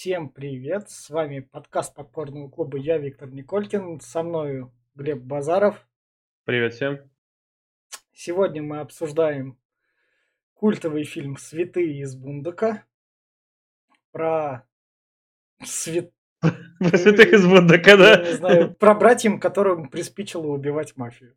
Всем привет! С вами подкаст Подпорного клуба. Я Виктор Николькин. Со мною Глеб Базаров. Привет всем. Сегодня мы обсуждаем культовый фильм «Святые из Бундока» про свят... Про святых из Бундока, да? Я не знаю, про братьям, которым приспичило убивать мафию.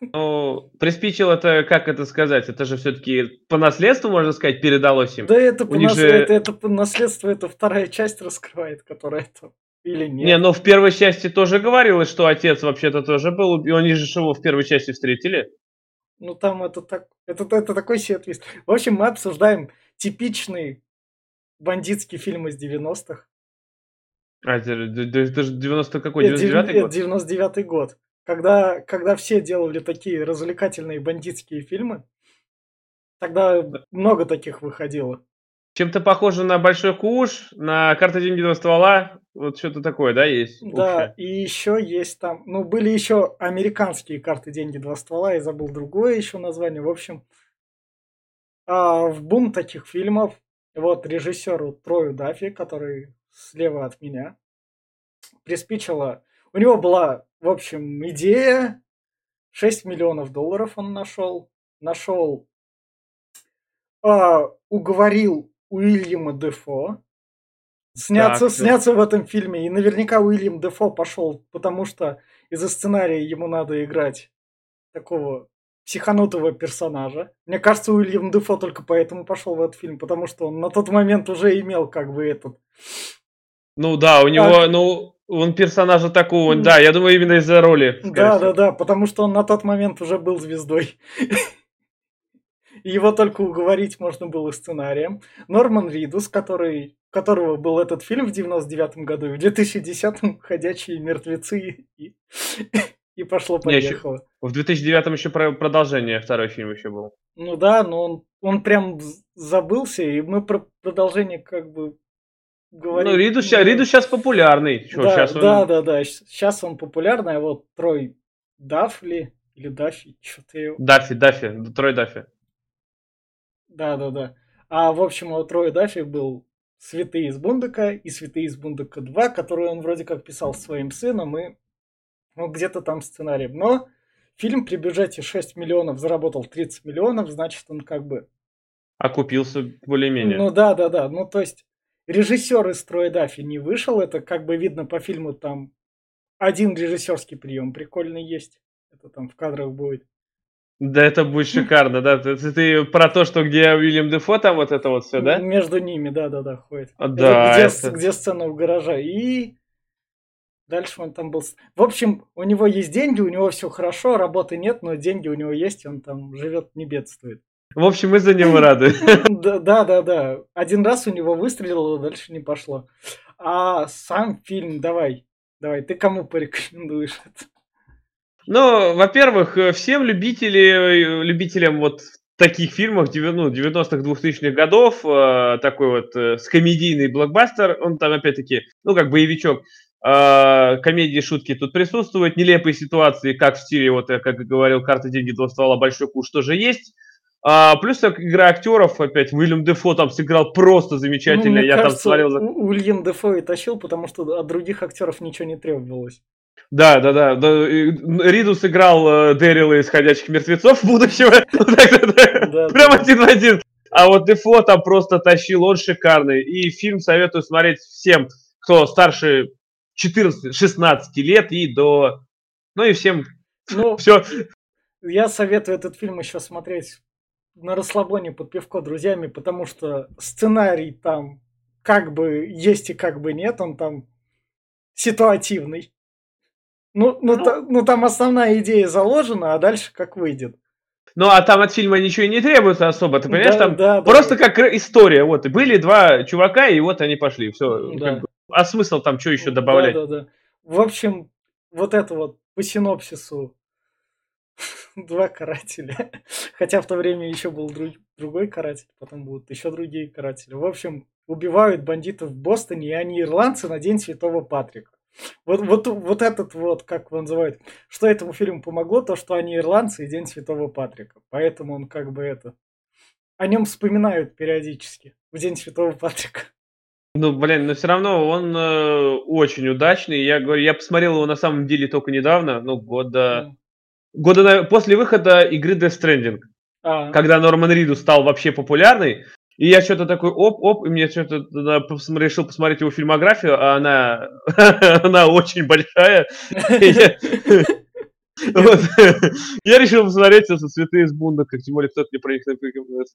Ну, приспичил это, как это сказать, это же все-таки по наследству, можно сказать, передалось им. Да это по, нас- же- это, это по наследству, это вторая часть раскрывает, которая это или нет. Не, ну в первой части тоже говорилось, что отец вообще-то тоже был, и они же его в первой части встретили. Ну там это так, это, это такой себе твист. В общем, мы обсуждаем типичный бандитский фильм из 90-х. А, это, же- это это же 90 какой, Это 99 дев- год? это 99-й год. Когда, когда все делали такие развлекательные бандитские фильмы, тогда много таких выходило. Чем-то похоже на Большой Куш, на карта деньги два ствола, вот что-то такое, да, есть? Да, общее? и еще есть там, ну, были еще американские карты «Деньги. Два ствола», я забыл другое еще название. В общем, а, в бум таких фильмов, вот режиссеру Трою Даффи, который слева от меня, приспичило, у него была, в общем, идея, 6 миллионов долларов он нашел, нашел, а, уговорил Уильяма Дефо, сняться, Так, сняться в этом фильме. И наверняка Уильям Дефо пошел, потому что из-за сценария ему надо играть такого психанутого персонажа. Мне кажется, Уильям Дефо только поэтому пошел в этот фильм, потому что он на тот момент уже имел как бы этот... Ну да, у него, А. ну, он персонажа такого, да, я думаю, именно из-за роли. Да, всего. да, да, потому что он на тот момент уже был звездой. Его только уговорить можно было сценарием. Норман Ридус, который, которого был этот фильм в 99 году, и в 2010-м «Ходячие мертвецы» и, и пошло-поехало. В 2009 еще про- продолжение, второй фильм еще был. Ну да, но он, он прям забылся, и мы про продолжение как бы говорим. Ну, Риду, ща- Риду сейчас популярный. Чё, да, щас он- да, да, да. Сейчас он популярный, а вот Трой Дафли или Даффи, что-то его. Даффи, Даффи, Трой Даффи. Да, да, да. А в общем, у Троя Даффи был «Святые из Бундока» и «Святые из Бундока 2», который он вроде как писал своим сыном и ну, где-то там сценарием. Но фильм при бюджете 6 миллионов заработал 30 миллионов, значит, он как бы... Окупился более-менее. Ну да, да, да. Ну то есть режиссер из Троя Даффи не вышел, это как бы видно по фильму там один режиссерский прием прикольный есть. Это там в кадрах будет. Да, это будет шикарно, да. Ты, ты- про то, что где Уильям Дефо, там вот это вот все, да? Между ними, да, да, да, ходит. А, Да, где, это- где сцена у гаража. И дальше он там был. В общем, у него есть деньги, у него все хорошо, работы нет, но деньги у него есть, он там живет, не бедствует. В общем, мы за него рады. Да, да, да, да. Один раз у него выстрелило, дальше не пошло. А сам фильм, давай, давай, ты кому порекомендуешь это? Ну, во-первых, всем любители, любителям вот таких фильмов девя- ну, 90-х, 2000-х годов, э, такой вот э, с комедийный блокбастер, он там опять-таки, ну, как боевичок, э, комедии, шутки тут присутствуют, нелепые ситуации, как в стиле, вот, я как и говорил, «Карта, деньги, два ствола», «Большой куш» тоже есть. А, плюс игра актеров, опять, Уильям Дефо там сыграл просто замечательно, Ну, я там кажется, смотрел... за- У- Уильям Дефо и тащил, потому что от других актеров ничего не требовалось. Да, да, да. да, и Ридус играл э, Дэрила из «Ходячих мертвецов» будущего. Прям один в один. А вот Дефо там просто тащил, он шикарный. И фильм советую смотреть всем, кто старше 14-16 лет и до... Ну и всем Ну, все. Я советую этот фильм еще смотреть на расслабоне под пивко друзьями, потому что сценарий там как бы есть и как бы нет, он там ситуативный. Ну, ну, Ну. та- ну там основная идея заложена, а дальше как выйдет. Ну а там от фильма ничего и не требуется особо, ты понимаешь? Да, там да, да. просто как р- история. Вот, и были два чувака, и вот они пошли. Все. Да. А смысл там что еще добавлять? Да, да, да. В общем, вот это вот по синопсису два карателя. Хотя в то время еще был друг- другой каратель, потом будут еще другие каратели. В общем, убивают бандитов в Бостоне, и они ирландцы на День Святого Патрика. Вот, вот, вот этот вот, как его называют, что этому фильму помогло, то, что они ирландцы и День Святого Патрика. Поэтому он как бы это... О нем вспоминают периодически в День Святого Патрика. Ну, блин, но все равно он э, очень удачный. Я говорю, я посмотрел его на самом деле только недавно, ну, года... Ну, Года на- после выхода игры Death Stranding, А, когда Норман Ридус стал вообще популярный, и я что-то такой оп-оп, и мне что-то решил посмотреть его фильмографию, а она, она очень большая. Я- решил посмотреть это «Цветы из Бундока», тем более кто-то мне про них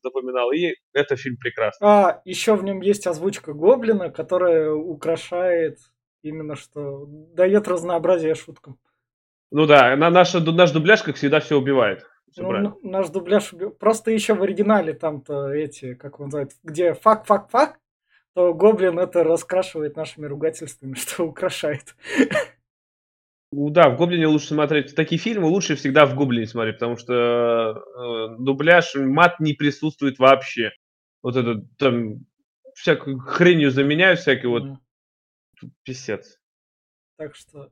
напоминал, и это фильм прекрасный. а, еще в нем есть озвучка Гоблина, которая украшает именно что дает разнообразие шуткам. Ну да, на наш, наш дубляж, как всегда, все убивает. Всё Ну, правильно. наш дубляж уби- просто еще в оригинале там-то эти, как он называет, где fuck fuck fuck, то Гоблин это раскрашивает нашими ругательствами, что украшает. Ну да, в Гоблине лучше смотреть. Такие фильмы лучше всегда в Гоблине смотреть, потому что э, дубляж, мат не присутствует вообще. Вот это там всякую хренью заменяют, всякие вот М, писец. Так что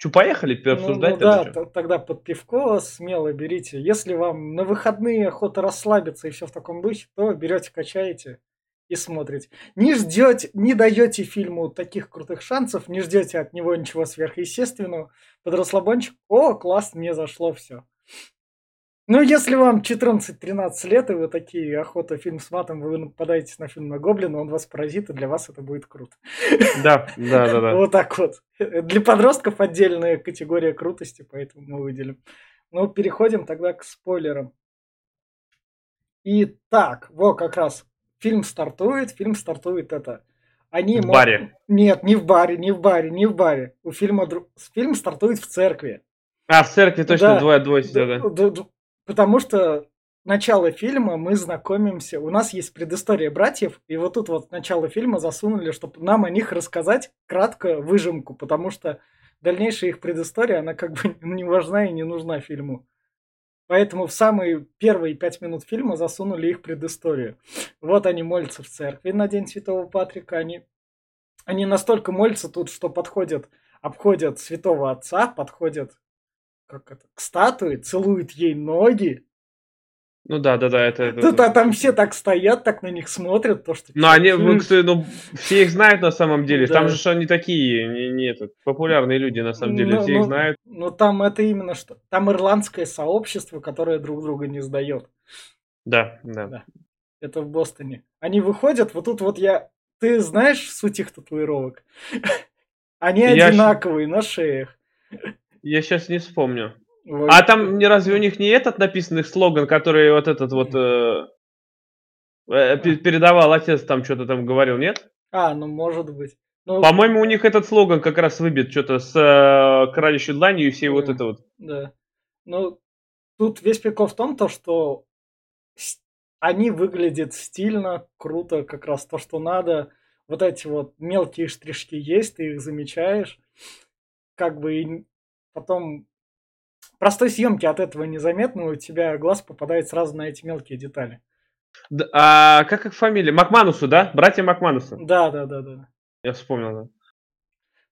Че, поехали Ну, обсуждать ну да, чё? т- тогда под пивко смело берите. Если вам на выходные охота расслабиться и все в таком духе, то берете, качаете и смотрите. Не ждете, не даете фильму таких крутых шансов, не ждете от него ничего сверхъестественного. Под расслабончик, о, класс, мне зашло все. Ну, если вам 14-13 лет, и вы такие, охота фильм с матом, вы нападаете на фильм на Гоблина, он вас поразит, и для вас это будет круто. Да, да, да, да. Вот так вот. Для подростков отдельная категория крутости, поэтому мы выделим. Ну, переходим тогда к спойлерам. Итак, вот как раз фильм стартует, фильм стартует это. Они В мо- баре. Нет, не в баре, не в баре, не в баре. У фильма дру- фильм стартует в церкви. А, в церкви точно Да. двое, двое сидят, да. Потому что начало фильма мы знакомимся. У нас есть предыстория братьев, и вот тут вот начало фильма засунули, чтобы нам о них рассказать кратко выжимку, потому что дальнейшая их предыстория, она как бы не важна и не нужна фильму. Поэтому в самые первые пять минут фильма засунули их предысторию. Вот они молятся в церкви на День Святого Патрика. Они, они настолько молятся тут, что подходят, обходят Святого Отца, подходят как это, к статуе, целуют ей ноги. Ну да, да, да, это... это- Тут а там все так стоят, так на них смотрят, то что... Ну, они, ну, М, кстати, ну, все их знают на самом деле. Там Да. же ж они такие, не, не этот, популярные люди на самом деле, ну, все их ну, знают. Ну там это именно что. Там ирландское сообщество, которое друг друга не сдает. Да, да. Да. Это в Бостоне. Они выходят, вот тут вот я... Ты знаешь суть их татуировок? Они Я одинаковые на шеях. Я сейчас не вспомню. Вот. А там не разве у них не этот написанный слоган, который вот этот вот э, э, пе- передавал отец, там что-то там говорил, нет? А, ну может быть. Ну, По-моему, у них этот слоган как раз выбит что-то с э, кралищей дланью и все вот Мгм. это вот. Да. Ну, тут весь прикол в том, то, что они выглядят стильно, круто, как раз то, что надо. Вот эти вот мелкие штришки есть, ты их замечаешь. Как бы потом простой съемки от этого незаметно, у тебя глаз попадает сразу на эти мелкие детали. А как их фамилия? Макманусу, да? Братья Макманусы. Да, да, да, да. Я вспомнил, да.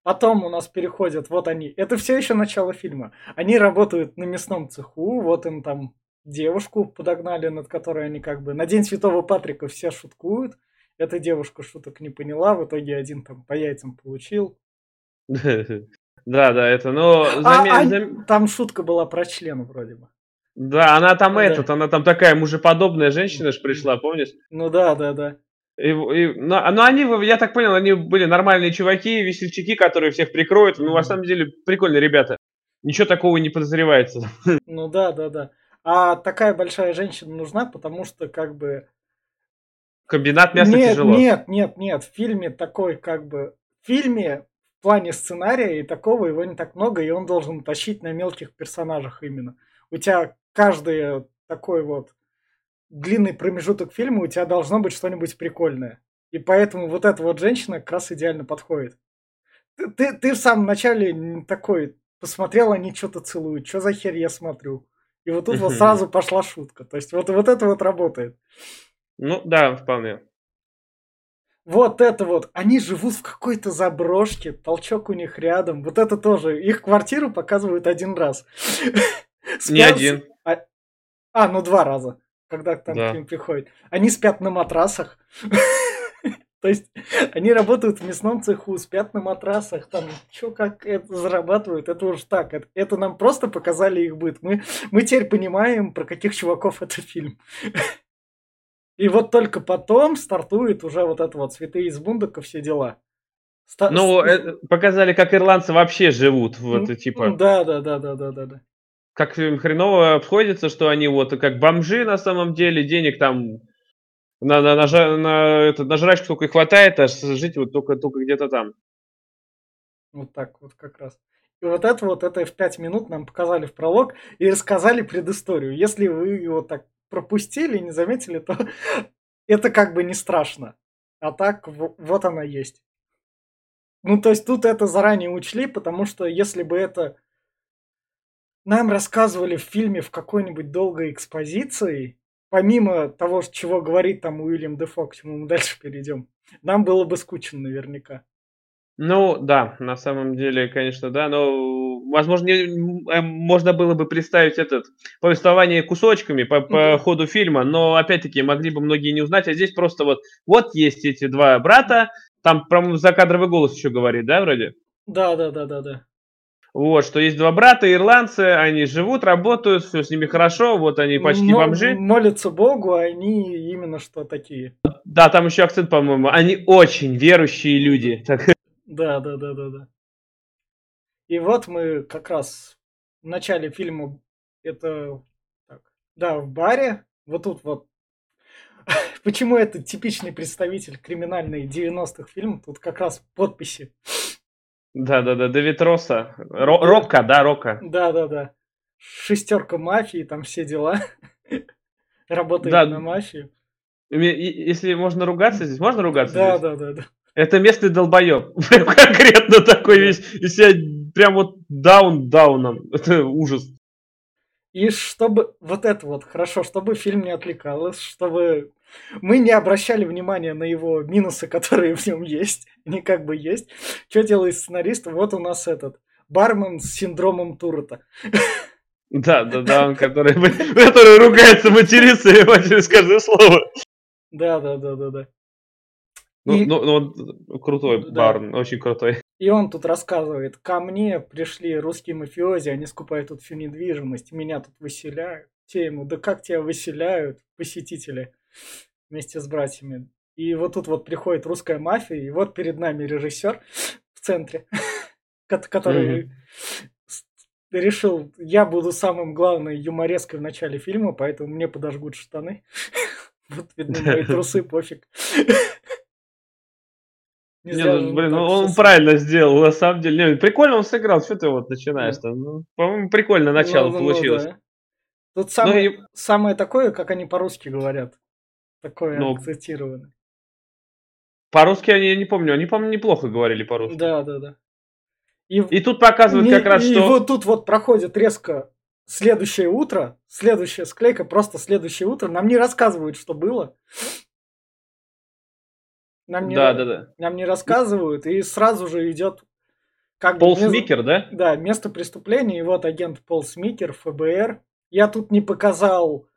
Потом у нас переходят, вот они, это все еще начало фильма. Они работают на мясном цеху, вот им там девушку подогнали, над которой они как бы на День Святого Патрика все шуткуют. Эта девушка шуток не поняла, в итоге один там по яйцам получил. Да, да, это, но А, заме- а, зам- Там шутка была про член вроде бы. да, она там Да. этот, она там такая мужеподобная женщина ж пришла, помнишь? Ну да, да, да. И, и- но, но они, я так понял, они были нормальные чуваки, весельчаки, которые всех прикроют. Ну, на самом деле, прикольные ребята. Ничего такого не подозревается. Ну да, да, да. А такая большая женщина нужна, потому что как бы Комбинат мяса нет, тяжело. Нет, нет, нет. В фильме такой как бы... В фильме в плане сценария и такого его не так много, и он должен тащить на мелких персонажах именно. У тебя каждый такой вот длинный промежуток фильма, у тебя должно быть что-нибудь прикольное. И поэтому вот эта вот женщина как раз идеально подходит. Ты, ты, ты в самом начале такой посмотрел, они что-то целуют. Что за херь я смотрю? И вот тут вот сразу пошла шутка. То есть вот, вот это вот работает. Ну, да, вполне. Вот это вот, они живут в какой-то заброшке, толчок у них рядом. Вот это тоже. Их квартиру показывают один раз. Не один. А, а, ну два раза, когда там Да. к ним приходит. Они спят на матрасах. То есть они работают в мясном цеху, спят на матрасах, там, что как это зарабатывают, это уж так. Это, это нам просто показали их быт. Мы, мы теперь понимаем, про каких чуваков это фильм. И вот только потом стартует уже вот это вот «Цветы из бундука», все дела. Ста- ну, э, показали, как ирландцы вообще живут, вот, типа... Да, да, да, да, да, да, да. Как хреново обходится, что они вот как бомжи на самом деле, денег там на, на, на, на, это, на жрачку только и хватает, а жить вот только, только где-то там. Вот так вот как раз. И вот это вот, это в пять минут нам показали в пролог и рассказали предысторию. Если вы его так пропустили и не заметили, то это как бы не страшно. А так вот она есть. Ну, то есть тут это заранее учли, потому что если бы это нам рассказывали в фильме в какой-нибудь долгой экспозиции, помимо того, чего говорит там Уильям Дефо, к чему мы дальше перейдем, нам было бы скучно наверняка. Ну, да, на самом деле, конечно, да, но, возможно, э, можно было бы представить этот повествование кусочками по, по ходу фильма, но, опять-таки, могли бы многие не узнать, а здесь просто вот, вот есть эти два брата, там, про закадровый голос еще говорит, да, вроде? Да, да, да, да, да. Вот, что есть два брата, ирландцы, они живут, работают, все с ними хорошо, вот они почти Мо- бомжи. Молятся Богу, а они именно что такие. Да, там еще акцент, по-моему. Они очень верующие люди. Да, да, да, да, да. И вот мы как раз в начале фильма это так, да, в баре, вот тут вот Почему это типичный представитель криминальной 90-х фильмов? Тут как раз подписи. Да-да-да, Давид Росса. Ро- Рока, да, Рока. Да-да-да. Шестерка мафии, там все дела. Работает да. на мафию. Если можно ругаться здесь, можно ругаться да, здесь? Да, да, да. Это местный долбоеб. Конкретно такой весь. И себя прям вот даун-дауном. Это ужас. И чтобы вот это вот хорошо, чтобы фильм не отвлекалось, чтобы мы не обращали внимания на его минусы, которые в нем есть, они как бы есть. Что делает сценарист? Вот у нас этот бармен с синдромом Турута. Да, да, да, он который, который ругается, матерится через каждое слово. Да, да, да, да, да. Ну, и... ну, ну, крутой да. Барн, очень крутой. И он тут рассказывает, ко мне пришли русские мафиози, они скупают тут всю недвижимость, меня тут выселяют. Те ему, да как тебя выселяют посетители вместе с братьями. И вот тут вот приходит русская мафия, и вот перед нами режиссер в центре, который решил, я буду самым главным юмореской в начале фильма, поэтому мне подожгут штаны. Вот видно мои трусы, пофиг. Не, не ну, блин, ну, он правильно сделал, на самом деле. Не, прикольно он сыграл, что ты вот начинаешь да. там. Ну, по-моему, прикольно начало ну, ну, получилось. Ну, да. Тут самое, ну, и... самое такое, как они по-русски говорят. Такое ну, акцентированное. По-русски они, я не помню, они, по-моему, неплохо говорили по-русски. Да, да, да. И, и тут показывают и, как раз, и что... И вот тут вот проходит резко следующее утро, следующая склейка, просто следующее утро. Нам не рассказывают, что было. Нам не, да, да, да. Нам не рассказывают, и сразу же идет как Пол бы, Смикер, да? Да, место преступления, и вот агент Пол Смикер, ФБР. Я тут не показал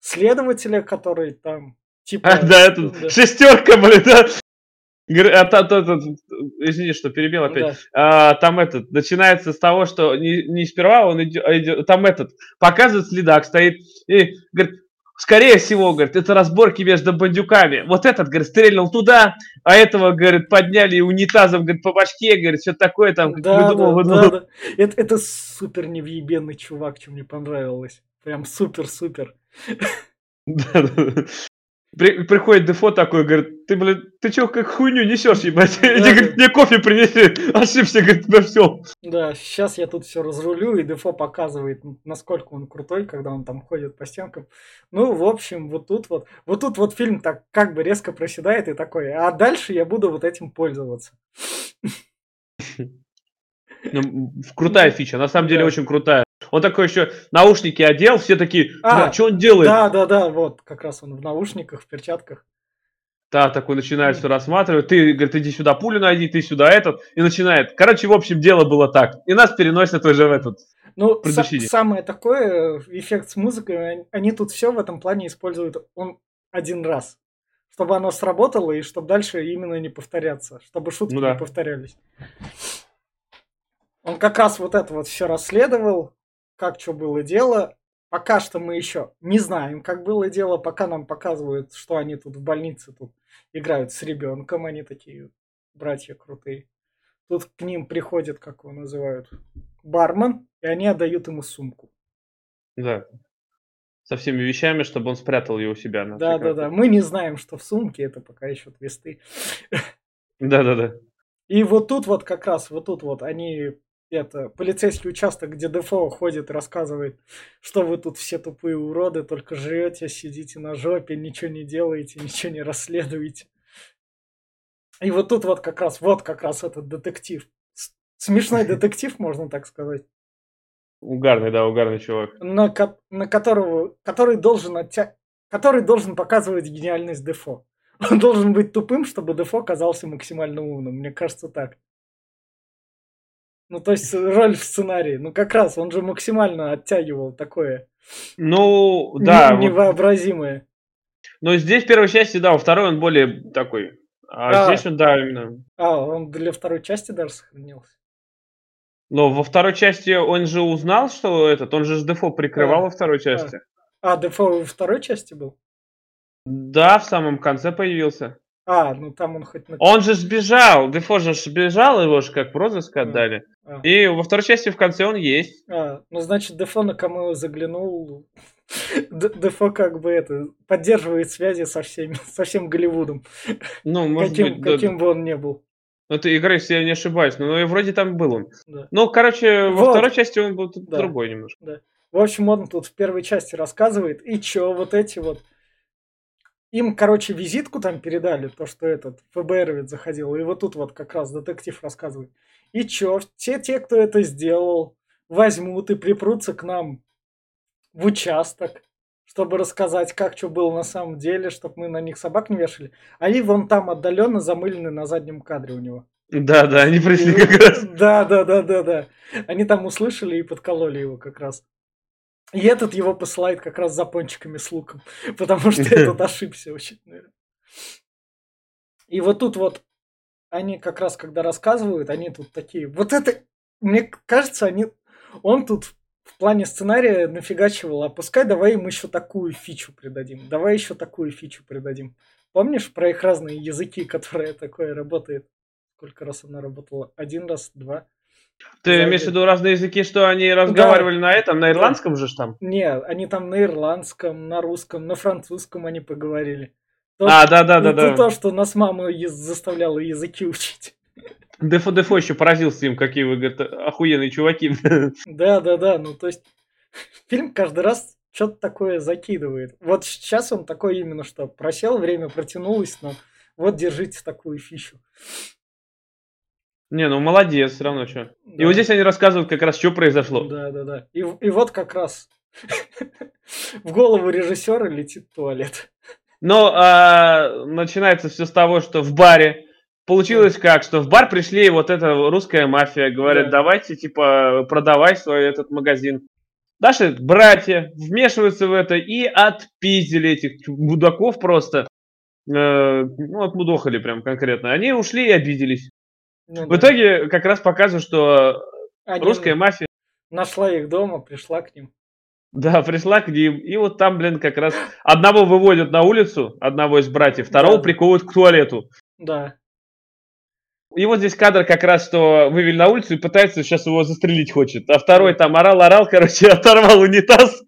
следователя, который там типа... А, да, это да. шестерка, блин, да? А, та, та, та, извини, что перебил опять. Да. А, там этот начинается с того, что не, не сперва он идет, а идет, там этот показывает следак, стоит и говорит, Скорее всего, говорит, это разборки между бандюками. Вот этот, говорит, стрельнул туда, а этого, говорит, подняли унитазом, говорит, по бачке, говорит, что такое там. Да, выдумал, да, да, да. Это, это супер невъебенный чувак, что мне понравилось. Прям супер-супер. При, приходит Дефо такой, говорит, ты, блин, ты чё, как хуйню несешь, ебать? Да, Иди, говорит, мне кофе принеси, ошибся, говорит, на всем. Да, сейчас я тут все разрулю, и Дефо показывает, насколько он крутой, когда он там ходит по стенкам. Ну, в общем, вот тут вот, вот тут вот фильм так как бы резко проседает и такой, а дальше я буду вот этим пользоваться. Ну, крутая фича, на самом деле очень крутая. Он такой еще наушники одел, все такие, а, что он делает? Да, да, да, вот, как раз он в наушниках, в перчатках. Да, такой начинает все рассматривать. Ты, говорит, иди сюда пулю найди, ты сюда этот. И начинает. Короче, в общем, дело было так. И нас переносят уже в этот. Ну, самое такое, эффект с музыкой, они тут все в этом плане используют он один раз. чтобы оно сработало и чтобы дальше именно не повторяться, чтобы шутки Ну да. не повторялись. Он как раз вот это вот все расследовал, как что было дело. Пока что мы еще не знаем, как было дело, пока нам показывают, что они тут в больнице тут играют с ребенком, они такие братья крутые. Тут к ним приходит, как его называют, бармен, и они отдают ему сумку. Да. Со всеми вещами, чтобы он спрятал ее у себя. на Да, да, да. Мы не знаем, что в сумке, это пока еще твисты. Да, да, да. И вот тут вот как раз, вот тут вот они, это, полицейский участок, где Дефо ходит и рассказывает, что вы тут все тупые уроды, только жрете, сидите на жопе, ничего не делаете, ничего не расследуете. И вот тут вот как раз, вот как раз этот детектив. Смешной детектив, можно так сказать. Угарный, да, угарный чувак. на, ко- на которого, который должен оття... который должен показывать гениальность Дефо. Он должен быть тупым, чтобы Дефо казался максимально умным. Мне кажется так. Ну, то есть роль в сценарии. Ну, как раз, он же максимально оттягивал такое Ну, да. не- вот. невообразимое. Но здесь в первой части, да, во второй он более такой. А, А. здесь он, да, именно. А, он для второй части даже сохранился. Но во второй части он же узнал, что этот, он же Дефо прикрывал А. во второй части. А, Дефо во второй части был? Да, в самом конце появился. А, ну там он хоть на... Он же сбежал, Дефо же сбежал, его же как в розыск А. отдали. А, И во второй части в конце он есть. а, ну, значит, Дефо на камео заглянул. Дефо как бы это поддерживает связи со всеми, со всем Голливудом. Ну, может каким, быть, да. каким бы он ни был. Ну, ты играешь, если я не ошибаюсь, но и вроде там был он. Да. Ну, короче, во Вот. второй части он был тут Да. другой немножко. В общем, он тут в первой части рассказывает, и чё, вот эти вот... Им, короче, визитку там передали, то, что этот ФБР ведь заходил, и вот тут вот как раз детектив рассказывает. И чё, все те, кто это сделал, возьмут и припрутся к нам в участок, чтобы рассказать, как что было на самом деле, чтобы мы на них собак не вешали. Они вон там отдаленно замылены на заднем кадре у него. Да, да, они пришли как раз. Да, да, да, да, да. Они там услышали и подкололи его как раз. И этот его посылает как раз за пончиками с луком, потому что этот ошибся очень, наверное. И вот тут вот они как раз, когда рассказывают, они тут такие... Вот это, мне кажется, они... Он тут в плане сценария нафигачивал, а пускай давай им еще такую фичу придадим, давай еще такую фичу придадим. Помнишь про их разные языки, которые такое работает? Сколько раз она работала? Один раз, два? Ты имеешь в виду разные языки, что они разговаривали на этом, на ирландском же ж там? Не, они там на ирландском, на русском, на французском они поговорили. То- А, да, да, да, это да. то, что нас мама заставляла языки учить. Дефо Дефо еще поразился им, какие вы, говорит, охуенные чуваки. Да, да, да. Ну, то есть, фильм каждый раз что-то такое закидывает. Вот сейчас он такой именно, что просел, время протянулось, но вот держите такую фичу. Не, ну молодец, все равно что. И Да. вот здесь они рассказывают как раз, что произошло. Да, да, да. И, и вот как раз в голову режиссера летит туалет. Но а, начинается все с того, что в баре получилось как, что в бар пришли вот эта русская мафия, говорят, Да. давайте, типа, продавай свой этот магазин. Наши братья вмешиваются в это и отпиздили этих мудаков просто. Э, ну, отмудохали прям конкретно. Они ушли и обиделись. Ну В да. итоге как раз показывают, что Они русская мафия, Нашла их дома, пришла к ним. да, пришла к ним. И вот там, блин, как раз одного выводят на улицу, одного из братьев, второго Да. приковывают к туалету. Да. И вот здесь кадр как раз, что вывели на улицу и пытается сейчас его застрелить хочет. А второй там орал-орал, короче, оторвал унитаз.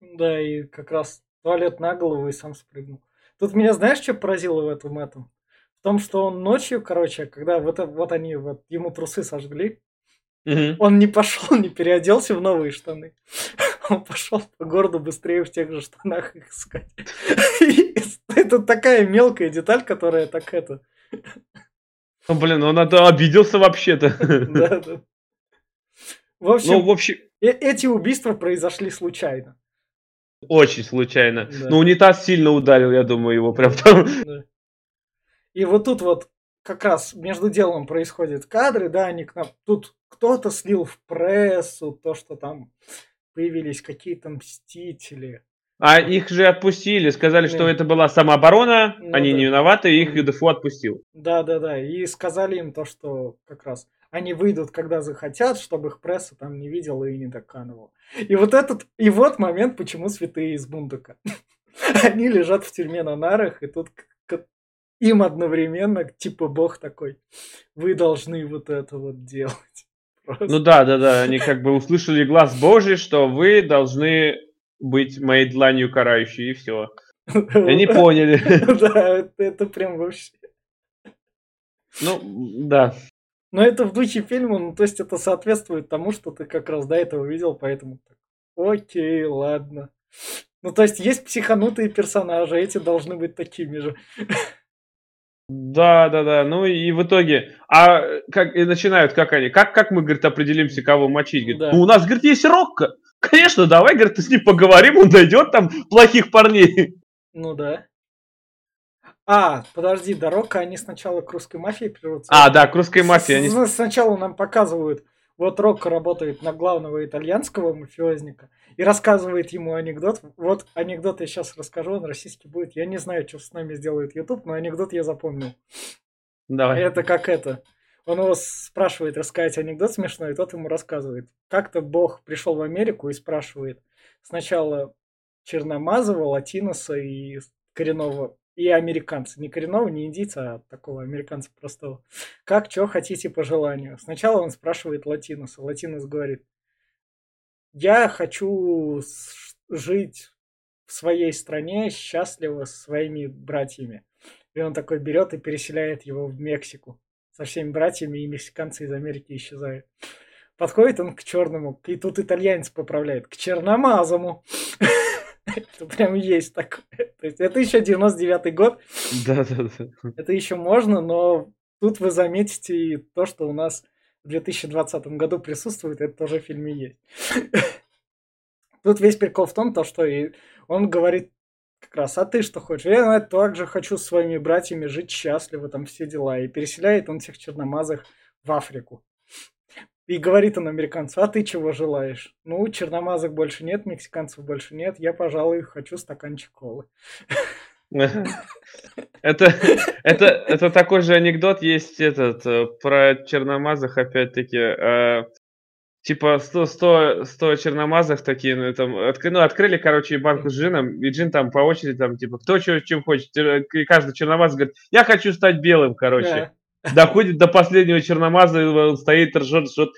Да, и как раз туалет на голову и сам спрыгнул. Тут меня знаешь, что поразило в этом этом? В том, что он ночью, короче, когда вот, вот они вот ему трусы сожгли, Мгм. он не пошел, не переоделся в новые штаны. Он пошел по городу быстрее в тех же штанах их искать. И Это такая мелкая деталь, которая так это... Ну, блин, он это обиделся вообще-то. Да, да. В Ну, общем, в общем, э- эти убийства произошли случайно. очень случайно. Да. Ну, унитаз сильно ударил, я думаю, его прям там. Да. И вот тут вот как раз между делом происходят кадры, да, они к нам... Тут кто-то слил в прессу то, что там появились какие-то мстители. А их же отпустили, сказали, что это была самооборона, Ну они да. не виноваты, их. ДФО отпустил. Да, да, да. И сказали им то, что как раз они выйдут, когда захотят, чтобы их пресса там не видела и не доканывала. И вот этот, и вот момент, почему святые из Бундука. Они лежат в тюрьме на нарах, и тут им одновременно, типа бог такой, вы должны вот это вот делать. Просто. Ну да, да, да, они как бы услышали глаз Божий, что вы должны быть моей дланью карающей, и все. Они поняли. Да, это- прям вообще. Ну, да. Но это в духе фильма, ну, то есть это соответствует тому, что ты как раз до этого видел, поэтому окей, ладно. Ну, то есть есть психанутые персонажи, эти должны быть такими же. Да, да, да. Ну и в итоге, а как и начинают, как они, как, как мы, говорит, определимся, кого мочить? Говорит, Да. ну у нас, говорит, есть Рокко. Конечно, давай, говорит, с ним поговорим, он найдет там плохих парней. Ну да. А, подожди, дорога, они сначала к русской мафии придутся. А, да, к русской мафии. Они... Сначала нам показывают, вот Рокко работает на главного итальянского мафиозника и рассказывает ему анекдот. Вот анекдот я сейчас расскажу, он российский будет. Я не знаю, что с нами сделает YouTube, но анекдот я запомнил. Давай. Это как это. Он его спрашивает рассказать анекдот смешной, и тот ему рассказывает. Как-то Бог пришел в Америку и спрашивает сначала Черномазова, Латиноса и коренного, и американца. Не коренного, не индийца, а такого американца простого. Как, что хотите по желанию? Сначала он спрашивает Латиноса. Латинос говорит, я хочу жить в своей стране счастливо со своими братьями. И он такой берет и переселяет его в Мексику. Со всеми братьями и мексиканцы из Америки исчезают. Подходит он к черному, и тут итальянец поправляет, к черномазому. Это прям есть такое. То есть это еще 99-й год, Да, да, да. это еще можно, но тут вы заметите и то, что у нас в 2020 году присутствует, это тоже в фильме есть. Тут весь прикол в том, то, что и он говорит как раз, а ты что хочешь? Я также хочу с своими братьями жить счастливо, там все дела. И переселяет он всех черномазых в Африку. И говорит он американцу, а ты чего желаешь? Ну, черномазых больше нет, мексиканцев больше нет, я, пожалуй, хочу стаканчик колы. Это, это, это такой же анекдот есть этот э, про черномазых, опять-таки. э, типа 100, 100, 100 черномазых такие, ну, там, откры- ну, открыли, короче, банку с джином, и джин там по очереди, там, типа, кто чё, чем хочет. Э, И каждый черномаз говорит, я хочу стать белым, короче. Доходит до последнего черномаза, стоит, ржет, ржет.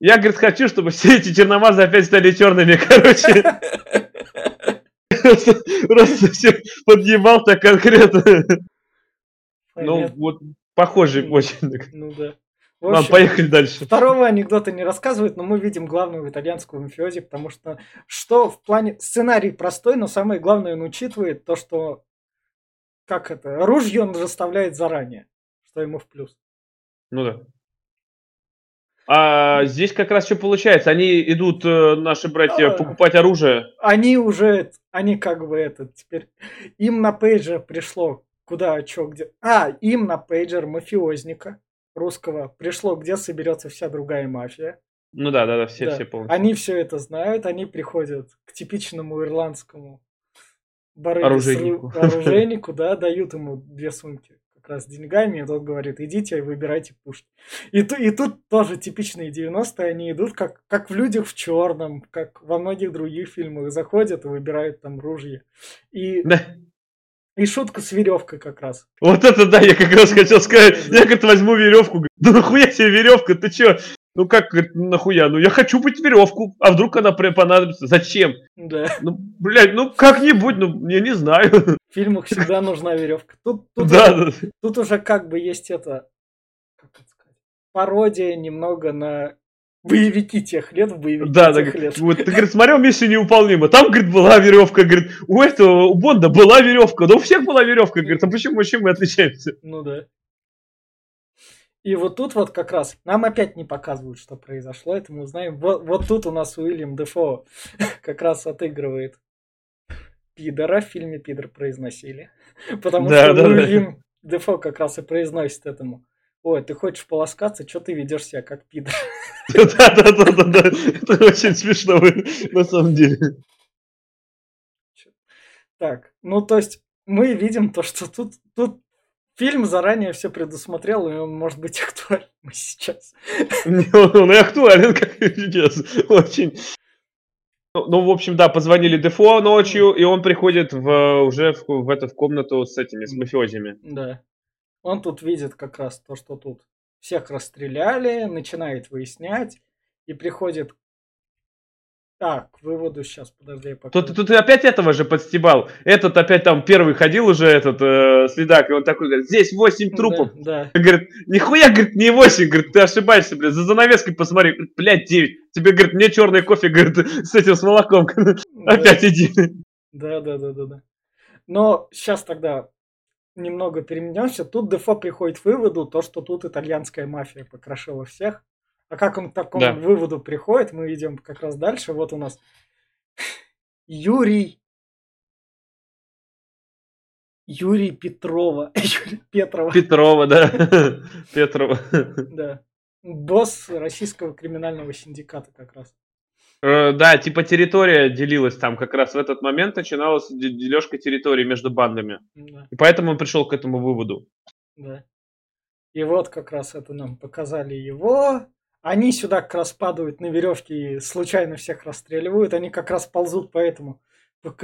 Я, говорит, хочу, чтобы все эти черномазы опять стали черными, короче. Просто всех подъебал так конкретно. Ну, вот, похожий очень. Ну да. В Ладно, общем, поехали дальше. Второго анекдота не рассказывает, но мы видим главного итальянского мафиози, потому что что в плане сценарий простой, но самое главное он учитывает то, что как это ружье он расставляет заранее, ему в плюс. Ну да. А здесь как раз что получается? Они идут, э, наши братья, А. покупать оружие. Они уже, они как бы это теперь им на пейджер пришло куда, что, где. А, им на пейджер мафиозника русского пришло, где соберется вся другая мафия. Ну да, да, да, все, Да. все помнят. Они все это знают, они приходят к типичному ирландскому барыге Оружейнику. оружейнику, да, дают ему две сумки как раз с деньгами, и тот говорит, идите, выбирайте пушки. И, ту- и тут тоже типичные 90-е, они идут как, как в «Людях в черном», как во многих других фильмах, заходят и выбирают там ружье. И, Да. и шутка с веревкой как раз. Вот это да, я как раз хотел сказать. Я, говорит, возьму веревку. Да нахуя себе веревка? Ты чё? Ну как, говорит, нахуя? Ну я хочу быть веревку. А вдруг она прям понадобится? Зачем? Да, Ну, блядь, ну как-нибудь, ну я не знаю. в фильмах всегда нужна веревка. Тут, тут Да, уже- да. Тут уже как бы есть это, как это сказать, пародия немного на боевики тех лет, в боевики Да, да, тех лет. вот, ты, говорит, смотрел «Миссию невыполнима», там, говорит, была веревка, говорит, у этого, у Бонда была веревка, да у всех была веревка, говорит, а почему, чем мы отличаемся? Ну да. И вот тут вот как раз нам опять не показывают, что произошло, это мы узнаем. Вот, вот тут у нас Уильям Дефо как раз отыгрывает пидора, в фильме пидор произносили. Потому Да, что да, да. Уильям Дефо как раз и произносит этому. Ой, ты хочешь полоскаться, что ты ведешь себя как пидор? Да-да-да-да-да, это очень смешно, на самом деле. Так, ну то есть мы видим то, что тут, тут фильм заранее все предусмотрел, и он может быть актуален сейчас. Он и актуален, как сейчас. Очень. Ну, ну, в общем, да, позвонили Дефо ночью, и он приходит в, уже в, в эту в комнату с этими, с мафиозиями. Да. Он тут видит как раз то, что тут всех расстреляли, начинает выяснять, и приходит так, к выводу сейчас, подожди, я пока... Тут, тут ты опять этого же подстебал. Этот опять там первый ходил уже, этот э, следак, и он такой говорит, здесь 8 трупов. Да, да. Говорит, нихуя, говорит, не 8, говорит, ты ошибаешься, блядь, за занавеской посмотри. Говорит, блядь, 9. Тебе, говорит, мне черный кофе, говорит, с этим, с молоком. Опять иди. Да, да, да, да, да. Но сейчас тогда немного переменемся. Тут Дефо приходит к выводу, то, что тут итальянская мафия покрошила всех. А как он к такому да. выводу приходит, мы идем как раз дальше. Вот у нас Юрий Юрий Петрова. Юрий Петрова. Петрова, да. Петрова. Да. Босс российского криминального синдиката как раз. Э, да, типа территория делилась там как раз в этот момент начиналась дележка территории между бандами. Да. И поэтому он пришел к этому выводу. Да. И вот как раз это нам показали его. Они сюда как раз падают на веревке и случайно всех расстреливают. Они как раз ползут по этому по,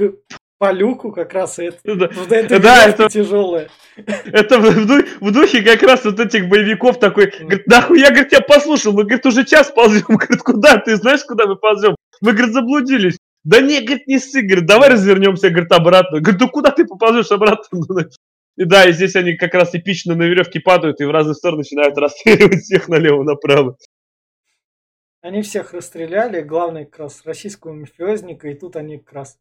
по люку как раз это, да, вот это, да, это тяжелое. Это в, в духе как раз вот этих боевиков такой, говорит, нахуй, я, говорит, тебя послушал, мы, говорит, уже час ползем, говорит, куда, ты знаешь, куда мы ползем? Мы, говорит, заблудились. Да не, говорит, не ссы, говорит, давай развернемся, говорит, обратно. Говорит, ну куда ты поползешь обратно? И да, и здесь они как раз эпично на веревке падают и в разные стороны начинают расстреливать всех налево-направо. Они всех расстреляли, главный как раз российского мафиозника, и тут они как раз...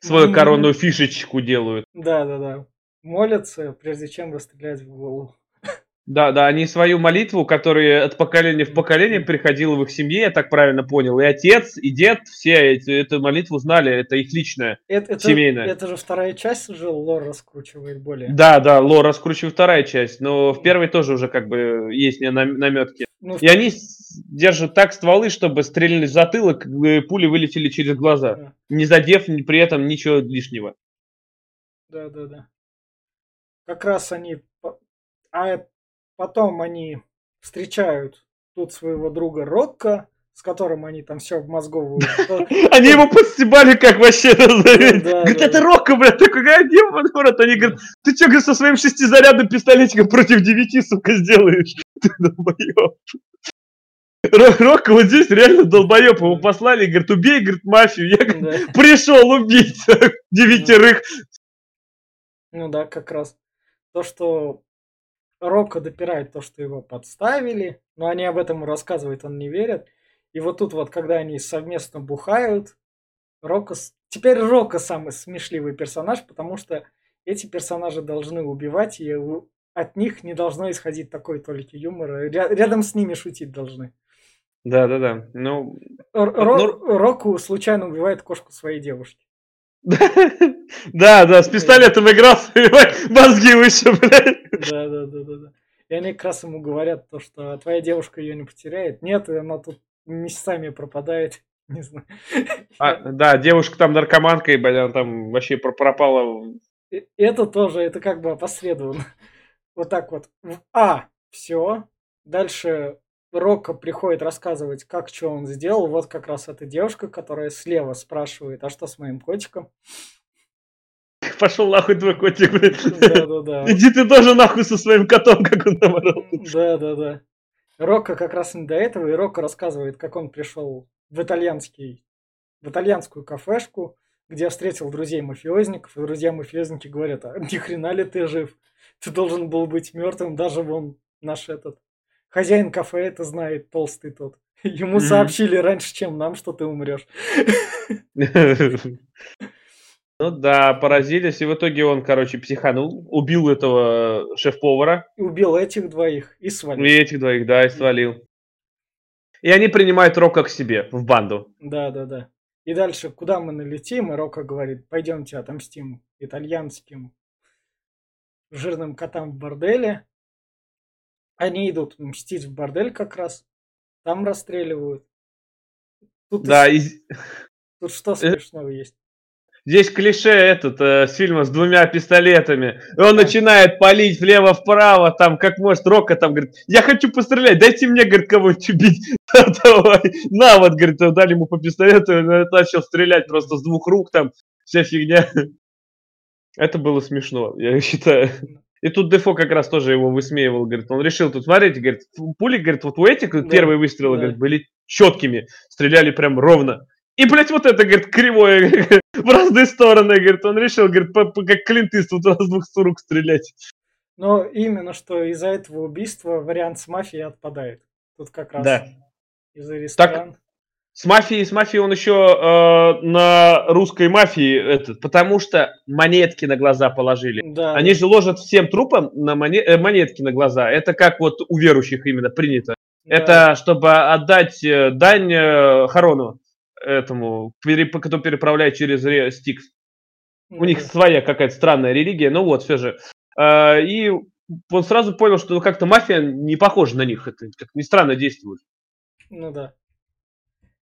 Свою коронную фишечку делают. Да-да-да. Молятся, прежде чем расстрелять в голову. Да, да, они свою молитву, которая от поколения в поколение приходила в их семье, я так правильно понял, и отец, и дед, все эти, эту молитву знали, это их личная, это, семейная. Это, это же вторая часть уже лор раскручивает более. Да, да, лор раскручивает вторая часть, но в первой тоже уже как бы есть наметки. Ну, и они держат так стволы, чтобы стрельнули в затылок, пули вылетели через глаза, да. не задев при этом ничего лишнего. Да, да, да. Как раз они... А Потом они встречают тут своего друга Рокко, с которым они там все обмозговывают. Они его подстебали как вообще. Говорит, это Рокко, блядь, такой, а где Они говорят, ты что, со своим шестизарядным пистолетиком против девяти, сука, сделаешь? Ты долбоёб. Рокко вот здесь реально долбоеб, его послали, говорит, убей, говорит, мафию. Я говорит, пришел убить девятерых. Ну да, как раз. То, что Рока допирает то, что его подставили, но они об этом рассказывают, он не верит. И вот тут вот, когда они совместно бухают, Рока... Теперь Рока самый смешливый персонаж, потому что эти персонажи должны убивать, и от них не должно исходить такой толики юмора. Рядом с ними шутить должны. Да, да, да. Ну, Ро- ну... Року случайно убивает кошку своей девушки. Да, да, с пистолетом играл, мозги выше, блядь. Да, да, да, да, да. И они как раз ему говорят то, что твоя девушка ее не потеряет. Нет, и она тут месяцами пропадает. Не знаю. А, да, девушка там наркоманка, и, блядь, она там вообще пропала. Это тоже, это как бы опосредованно. Вот так вот. А, все. Дальше Рока приходит рассказывать, как что он сделал. Вот как раз эта девушка, которая слева спрашивает, а что с моим котиком? Пошел нахуй твой котик, блин. Да, да, да. Иди ты тоже нахуй со своим котом, как он там Да, да, да. Рока как раз не до этого, и Рока рассказывает, как он пришел в итальянский, в итальянскую кафешку, где встретил друзей мафиозников, и друзья мафиозники говорят, а ни хрена ли ты жив? Ты должен был быть мертвым, даже вон наш этот Хозяин кафе это знает, толстый тот. Ему mm-hmm. сообщили раньше, чем нам, что ты умрешь. Ну да, поразились, и в итоге он, короче, психанул, убил этого шеф-повара. Убил этих двоих и свалил. И этих двоих, да, и свалил. И они принимают Рока к себе, в банду. Да, да, да. И дальше, куда мы налетим, и Рока говорит, пойдемте отомстим итальянским жирным котам в борделе. Они идут мстить в бордель как раз. Там расстреливают. Тут да, и... Тут что э, смешного есть? Здесь клише этот э, с фильма с двумя пистолетами. И он начинает палить влево-вправо, там, как может, Рока там говорит, я хочу пострелять, дайте мне, говорит, кого-нибудь убить. Давай. На, вот, говорит, дали ему по пистолету, и он начал стрелять просто с двух рук, там, вся фигня. Это было смешно, я считаю. И тут Дефо как раз тоже его высмеивал, говорит, он решил тут, смотрите, говорит, пули, говорит, вот у этих да, первые выстрелы, да. говорит, были четкими, стреляли прям ровно. И, блядь, вот это, говорит, кривое в разные стороны, говорит, он решил, говорит, по, по, как Клинт Иствуд с двух рук стрелять. Но именно что из-за этого убийства вариант с мафией отпадает. Тут как раз да. из-за ресторан. Так, с мафией, с мафией он еще э, на русской мафии этот, потому что монетки на глаза положили. Да. Они же ложат всем трупам на моне, э, монетки на глаза. Это как вот у верующих именно принято. Да. Это чтобы отдать э, дань э, Харону этому, кто переправляет через Стикс. У них своя какая-то странная религия, ну вот, все же. А, и он сразу понял, что ну, как-то мафия не похожа на них, это как ни странно действует. Ну да.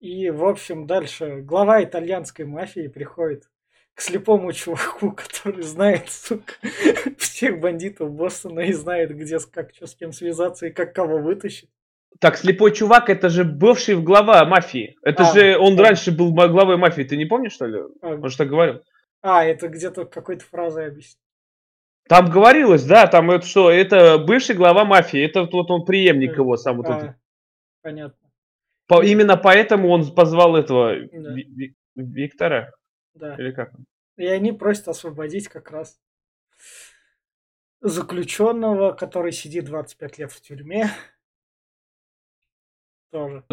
И, в общем, дальше глава итальянской мафии приходит к слепому чуваку, который знает, сука, всех бандитов Бостона и знает, где, как, что, с кем связаться и как кого вытащить. Так, слепой чувак, это же бывший глава мафии. Это а, же он да. раньше был главой мафии. Ты не помнишь, что ли? А, он же так говорил. А, это где-то какой-то фразой объяснил. Там говорилось, да, там это что, это бывший глава мафии, это вот он преемник его сам вот а, этот. Понятно. По, именно поэтому он позвал этого да. Ви, Виктора. Да. Или как? И они просят освободить как раз заключенного, который сидит 25 лет в тюрьме. Тоже.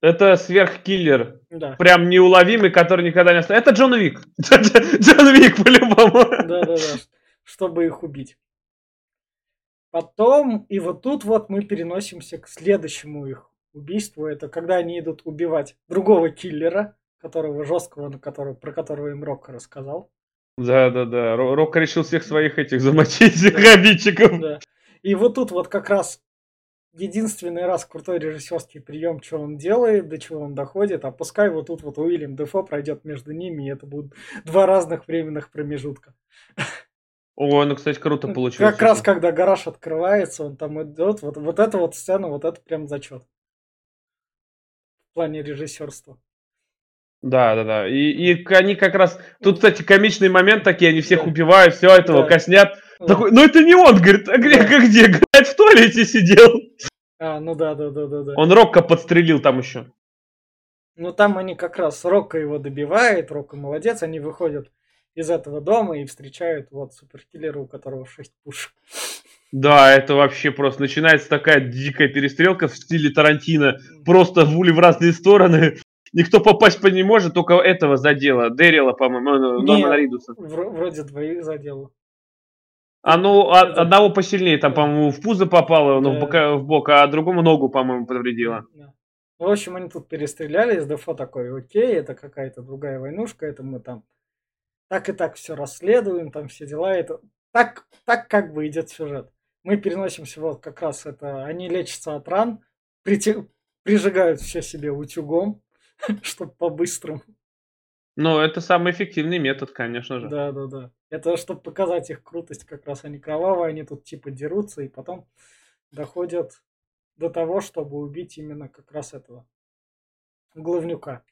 Это сверхкиллер. Да. Прям неуловимый, который никогда не останется. Это Джон Вик. Джон Вик по-любому. Да-да-да. Чтобы их убить. Потом, и вот тут вот мы переносимся к следующему их убийству. Это когда они идут убивать другого киллера, которого жесткого, на которого, про которого им Рокко рассказал. Да, да, да. Рокко решил всех своих этих замочить, обидчиков. Да. И вот тут вот как раз единственный раз крутой режиссерский прием, что он делает, до чего он доходит, а пускай вот тут вот Уильям Дефо пройдет между ними, и это будут два разных временных промежутка. О, ну, кстати, круто получилось. Как раз, когда гараж открывается, он там идет, вот, вот эта вот сцена, вот это прям зачет. В плане режиссерства. Да, да, да. И, и они как раз... Тут, кстати, комичный момент такие, они всех да. убивают, все этого да. коснят. Да. Такой, ну это не он, говорит, а где, да. где? Говорит, в туалете сидел. А, ну да, да, да, да, да. Он Рокко подстрелил там еще. Ну там они как раз Рокко его добивает, Рокко молодец, они выходят из этого дома и встречают вот суперкиллера, у которого 6 пушек. Да, это вообще просто начинается такая дикая перестрелка в стиле Тарантино. Просто вули в разные стороны. Никто попасть по не может, только этого задело. Дэрила, по-моему, Нормана Ридуса. Вроде двоих задело. А ну, а, одного посильнее, там, по-моему, в пузо попало, ну, да. в, бока, в бок, а другому ногу, по-моему, повредило. Да. Ну, в общем, они тут перестрелялись, Дефо такой, окей, это какая-то другая войнушка, это мы там так и так все расследуем, там все дела, это так, так как бы идет сюжет. Мы переносимся вот как раз это, они лечатся от ран, прити... прижигают все себе утюгом, чтобы по-быстрому. Ну, это самый эффективный метод, конечно же. Да, да, да. Это чтобы показать их крутость, как раз они кровавые, они тут типа дерутся, и потом доходят до того, чтобы убить именно как раз этого главнюка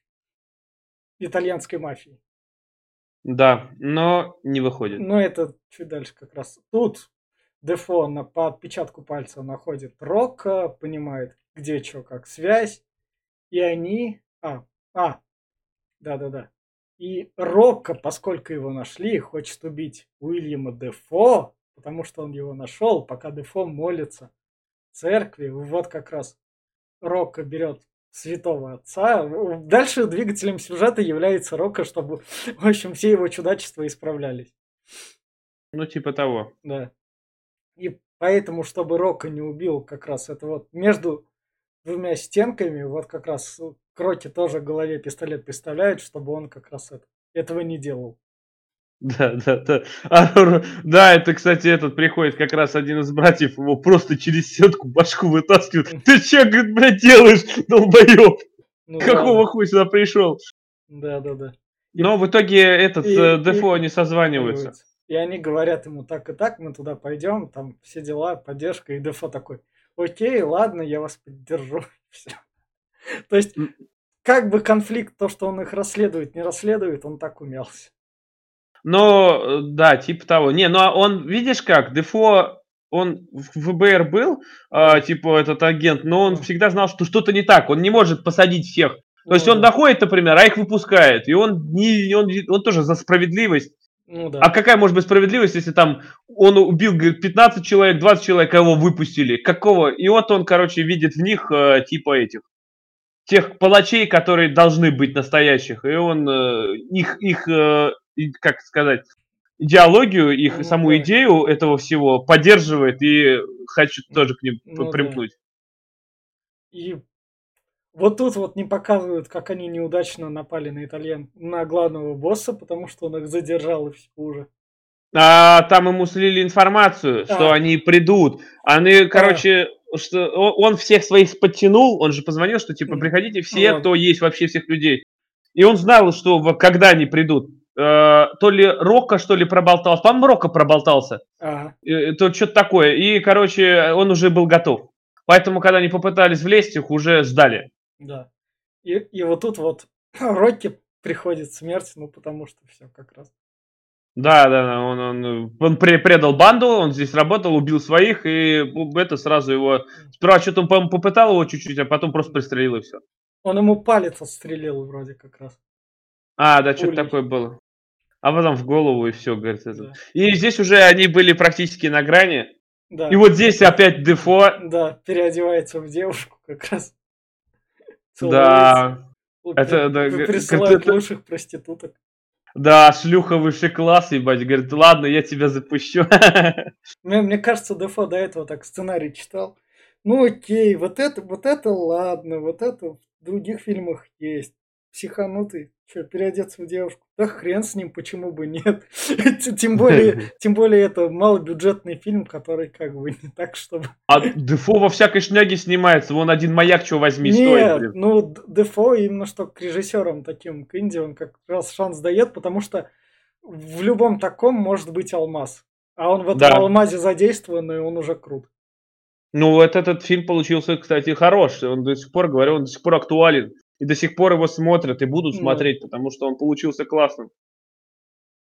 итальянской мафии. Да, но не выходит. Но это чуть дальше как раз. Тут Дефо на, по отпечатку пальца находит Рока, понимает, где что, как связь, и они... А, а, да-да-да. И Рокко, поскольку его нашли, хочет убить Уильяма Дефо, потому что он его нашел, пока Дефо молится в церкви. Вот как раз Рокко берет святого отца. Дальше двигателем сюжета является Рокко, чтобы, в общем, все его чудачества исправлялись. Ну, типа того. Да. И поэтому, чтобы Рокко не убил как раз это вот между двумя стенками, вот как раз Кроки тоже в голове пистолет представляет, чтобы он как раз это, этого не делал. Да, да, да. А, да, это, кстати, этот приходит как раз один из братьев, его просто через сетку башку вытаскивает. Ты че, говорит, блядь, делаешь, долбоеб? Ну, Какого да. хуя сюда пришел? Да, да, да. Но в итоге этот и- э, и- Дефо не созваниваются. И они говорят ему так и так, мы туда пойдем, там все дела, поддержка, и Дефо такой, окей, ладно, я вас поддержу. Все. То есть, как бы конфликт, то, что он их расследует, не расследует, он так умелся. Но, э, да, типа того. Не, ну а он, видишь как, Дефо, он в ФБР был, а, типа этот агент, но он Да. всегда знал, что что-то не так. Он не может посадить всех. То есть Ну он доходит, например, а их выпускает. И он, не, он, он тоже за справедливость. Ну да. А какая может быть справедливость, если там он убил говорит, 15 человек, 20 человек, а его выпустили? Какого? И вот он, короче, видит в них э, типа этих тех палачей, которые должны быть настоящих. И он э, их, их э, как сказать, идеологию, их Ну саму да. идею этого всего поддерживает и хочет тоже к ним Ну да. примкнуть. И вот тут вот не показывают, как они неудачно напали на итальян, на главного босса, потому что он их задержал и все уже. А там ему слили информацию, что А. они придут. Они, короче, что он всех своих подтянул, он же позвонил, что типа приходите все, Ну, кто есть вообще всех людей. И он знал, что когда они придут. Э, то ли Рока, что ли, проболтался. По-моему, Рока проболтался. Ага. Э, То что-то такое. И, короче, он уже был готов. Поэтому, когда они попытались влезть, их уже ждали. Да. И, и вот тут вот Рокки приходит смерть, ну потому что все как раз. Да, да, да, он, он, он пре- предал банду, он здесь работал, убил своих, и это сразу его... Сперва что-то он, по-моему, попытал его чуть-чуть, а потом просто пристрелил и все. Он ему палец отстрелил вроде как раз. А, да, что-то Пулей. такое было. А потом в голову и все, говорит. Это. Да. И здесь уже они были практически на грани. Да. И вот здесь опять Дефо. Да, переодевается в девушку как раз. Да, это, да, При- г- Присылает это- лучших проституток. да, шлюха высший класс, ебать. Говорит, ладно, я тебя запущу. Мне, мне кажется, Дефо до этого так сценарий читал. Ну окей, вот это, вот это ладно, вот это в других фильмах есть. Психанутый, что, переодеться в девушку? Да хрен с ним, почему бы нет? Тем более, тем более это малобюджетный фильм, который как бы не так, чтобы... А Дефо во всякой шняге снимается. Вон один маяк, что возьми, стоит, Нет, блин. ну Дефо именно что к режиссерам таким, к инди, он как раз шанс дает, потому что в любом таком может быть алмаз. А он в этом Да. алмазе задействован, и он уже крут. Ну, вот этот фильм получился, кстати, хороший. Он до сих пор, говорю, он до сих пор актуален. И до сих пор его смотрят и будут Ну. смотреть, потому что он получился классным.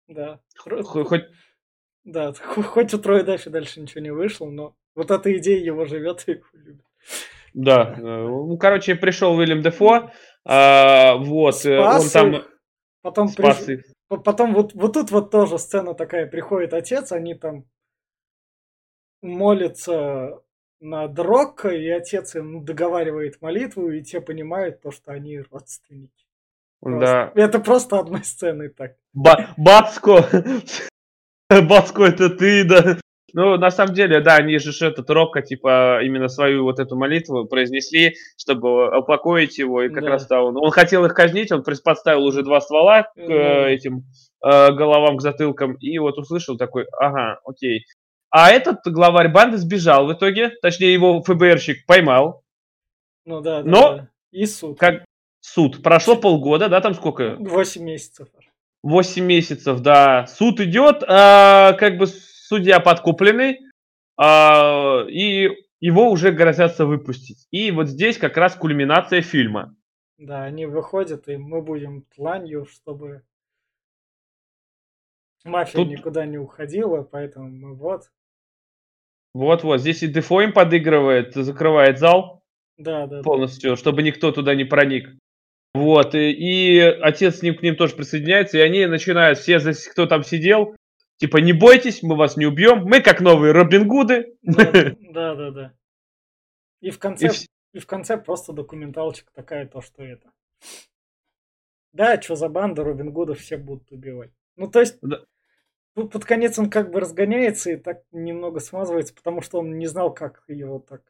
Да. Хоть Да, хо- хоть у Троя дальше дальше ничего не вышло, но вот эта идея его живет и его любит. Да, э, ну, короче, пришел Уильям Дефо, а, вот, э, он Спас там их, Потом, спас приш- их. по- потом вот, вот тут вот тоже сцена такая, приходит отец, они там молятся над Рокко, и отец им договаривает молитву, и те понимают то, что они родственники. Да. Просто. Это просто одной сцены так. Ба- Бацко, Бацко, это ты, да. Ну, на самом деле, да, они же этот Рокко, типа, именно свою вот эту молитву произнесли, чтобы упокоить его, и как Да. раз да, он, он хотел их казнить, он присподставил уже два ствола к э, Да. этим э, головам, к затылкам, и вот услышал такой, ага, окей. А этот главарь банды сбежал в итоге, точнее, его ФБРщик поймал, Ну да, да. Но- да. И суд. как суд. Прошло полгода, да, там сколько? 8 месяцев. 8 месяцев, да. Суд идет, а, как бы судья подкупленный, а, и его уже грозятся выпустить. И вот здесь как раз кульминация фильма. Да, они выходят, и мы будем тланью, чтобы мафия Тут- никуда не уходила, поэтому мы вот. Вот-вот, здесь и Дефо им подыгрывает, закрывает зал Да, да, да. полностью, чтобы никто туда не проник. Вот, и, и отец с ним к ним тоже присоединяется, и они начинают, все, кто там сидел, типа, не бойтесь, мы вас не убьем, мы как новые Робин Гуды. Да, да, да, да. И в конце, И в конце просто документалочка такая, то, что это. Да, что за банда Робин Гудов все будут убивать. Ну, то есть, Да. под конец он как бы разгоняется и так немного смазывается, потому что он не знал, как его так.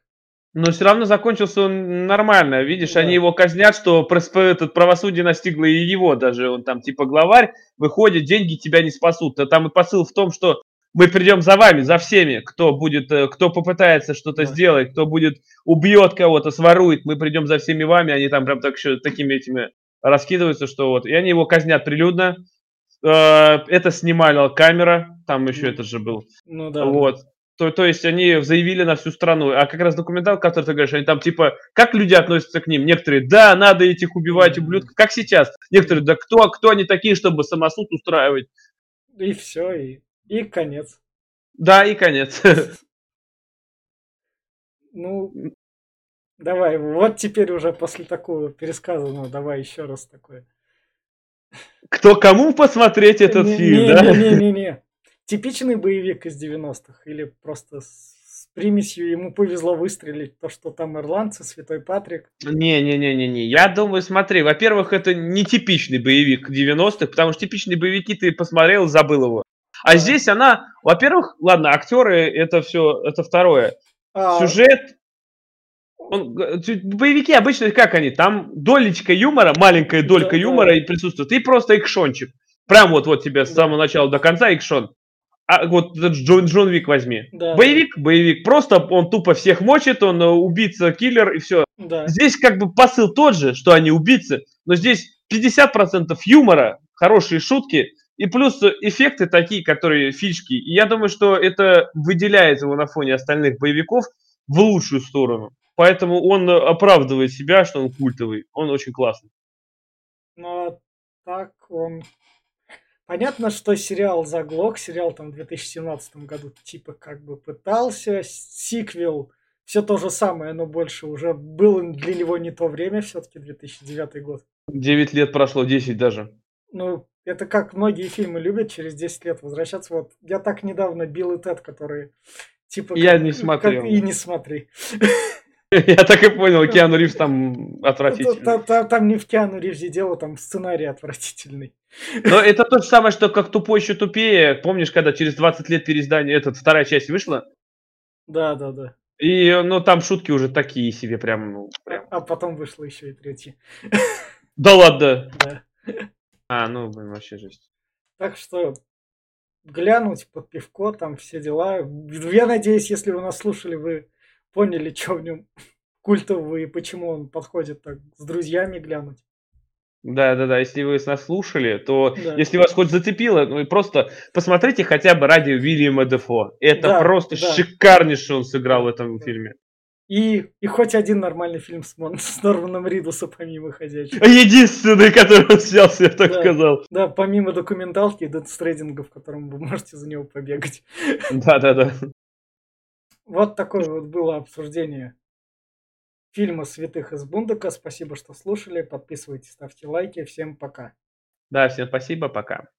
Но все равно закончился он нормально. Видишь, Да. они его казнят, что этот правосудие настигло и его даже. Он там типа главарь, выходит, деньги тебя не спасут. А там и посыл в том, что мы придем за вами, за всеми, кто будет, э, кто попытается что-то Да. сделать, кто будет убьет кого-то, сворует, мы придем за всеми вами. Они там прям так еще такими этими раскидываются, что вот, и они его казнят прилюдно. Э, это снимала камера, там еще это же был. Ну да. Вот. То, то есть они заявили на всю страну. А как раз документал, который ты говоришь, они там типа, как люди относятся к ним? Некоторые, да, надо этих убивать, ублюдков. Как сейчас? Некоторые, да кто, кто они такие, чтобы самосуд устраивать? И все, и, и конец. Да, и конец. Ну, давай, вот теперь уже после такого пересказанного, давай еще раз такое. Кто кому посмотреть этот не, фильм, не, да? Не-не-не. Типичный боевик из 90-х или просто с примесью ему повезло выстрелить то, что там ирландцы, Святой Патрик. Не-не-не-не-не. Я думаю, смотри, во-первых, это не типичный боевик 90-х, потому что типичные боевики ты посмотрел, забыл его. А здесь она, во-первых, ладно, актеры это все, это второе. А... Сюжет, он, боевики обычно как они? Там долечка юмора, маленькая долька да, юмора да. и присутствует. И просто экшончик. Прям вот вот тебе с самого начала до конца экшон. А вот Джон, Джон Вик возьми. Да. Боевик, боевик. Просто он тупо всех мочит, он э, убийца, киллер и все. Да. Здесь как бы посыл тот же, что они убийцы, но здесь 50% юмора, хорошие шутки, и плюс эффекты такие, которые фишки. И я думаю, что это выделяет его на фоне остальных боевиков в лучшую сторону. Поэтому он оправдывает себя, что он культовый. Он очень классный. Но так он... Понятно, что сериал заглох, сериал там в 2017 году типа как бы пытался, сиквел, все то же самое, но больше уже было для него не то время, все-таки 2009 год. 9 лет прошло, 10 даже. Ну, это как многие фильмы любят через 10 лет возвращаться. Вот я так недавно Билл и Тед, которые типа... Я как, не смотрел. Как, и не смотри. Я так и понял, Киану Ривз там отвратительный. Там, там, там не в Киану Ривзе дело, там сценарий отвратительный. Но это то же самое, что как тупой еще тупее. Помнишь, когда через 20 лет переиздание, этот, вторая часть вышла? Да, да, да. И, ну, там шутки уже такие себе прям, ну, прям. А, потом вышла еще и третья. Да ладно? Да. А, ну, блин, вообще жесть. Так что глянуть под пивко, там все дела. Я надеюсь, если вы нас слушали, вы поняли, что в нем культовый и почему он подходит так с друзьями глянуть. Да, да, да. Если вы нас слушали, то да. если вас хоть зацепило, ну просто посмотрите хотя бы ради Уильяма Дефо. Это да, просто да. шикарнейший он сыграл в этом да. фильме. И, и хоть один нормальный фильм с, Мон, с Норманом Ридусом, помимо «Ходячих». Единственный, который он снялся, я так да, сказал. Да, помимо документалки и дедстрейдинга, в котором вы можете за него побегать. Да-да-да. Вот такое вот было обсуждение фильма «Святых из Бундека». Спасибо, что слушали. Подписывайтесь, ставьте лайки. Всем пока. Да, всем спасибо, пока.